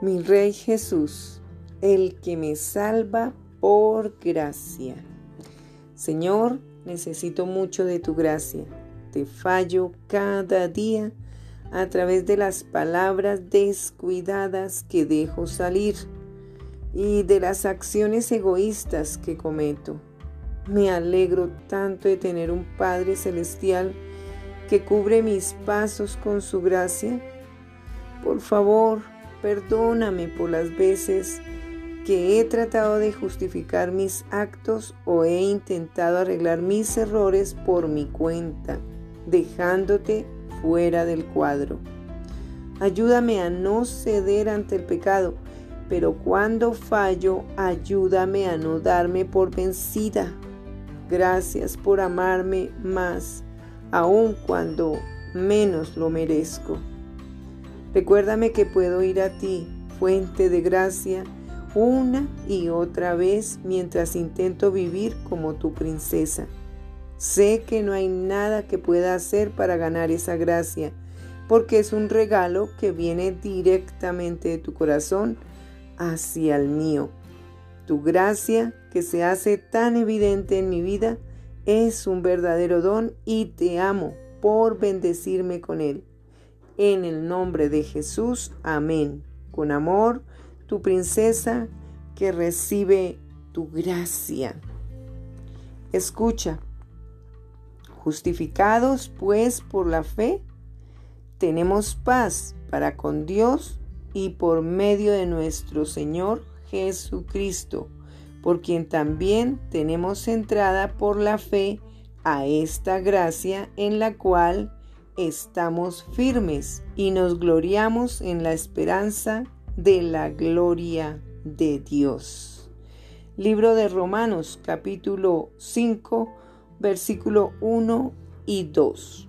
Mi Rey Jesús, el que me salva por gracia. Señor, necesito mucho de tu gracia. Te fallo cada día a través de las palabras descuidadas que dejo salir y de las acciones egoístas que cometo. Me alegro tanto de tener un Padre Celestial que cubre mis pasos con su gracia. Por favor, Perdóname por las veces que he tratado de justificar mis actos o he intentado arreglar mis errores por mi cuenta, dejándote fuera del cuadro. Ayúdame a no ceder ante el pecado, pero cuando fallo, ayúdame a no darme por vencida. Gracias por amarme más, aun cuando menos lo merezco. Recuérdame que puedo ir a ti, fuente de gracia, una y otra vez mientras intento vivir como tu princesa. Sé que no hay nada que pueda hacer para ganar esa gracia, porque es un regalo que viene directamente de tu corazón hacia el mío. Tu gracia, que se hace tan evidente en mi vida, es un verdadero don y te amo por bendecirme con él. En el nombre de Jesús, amén. Con amor, tu princesa que recibe tu gracia. Escucha, justificados pues por la fe, tenemos paz para con Dios y por medio de nuestro Señor Jesucristo, por quien también tenemos entrada por la fe a esta gracia en la cual estamos firmes y nos gloriamos en la esperanza de la gloria de Dios. Libro de Romanos capítulo 5 versículo 1 y 2.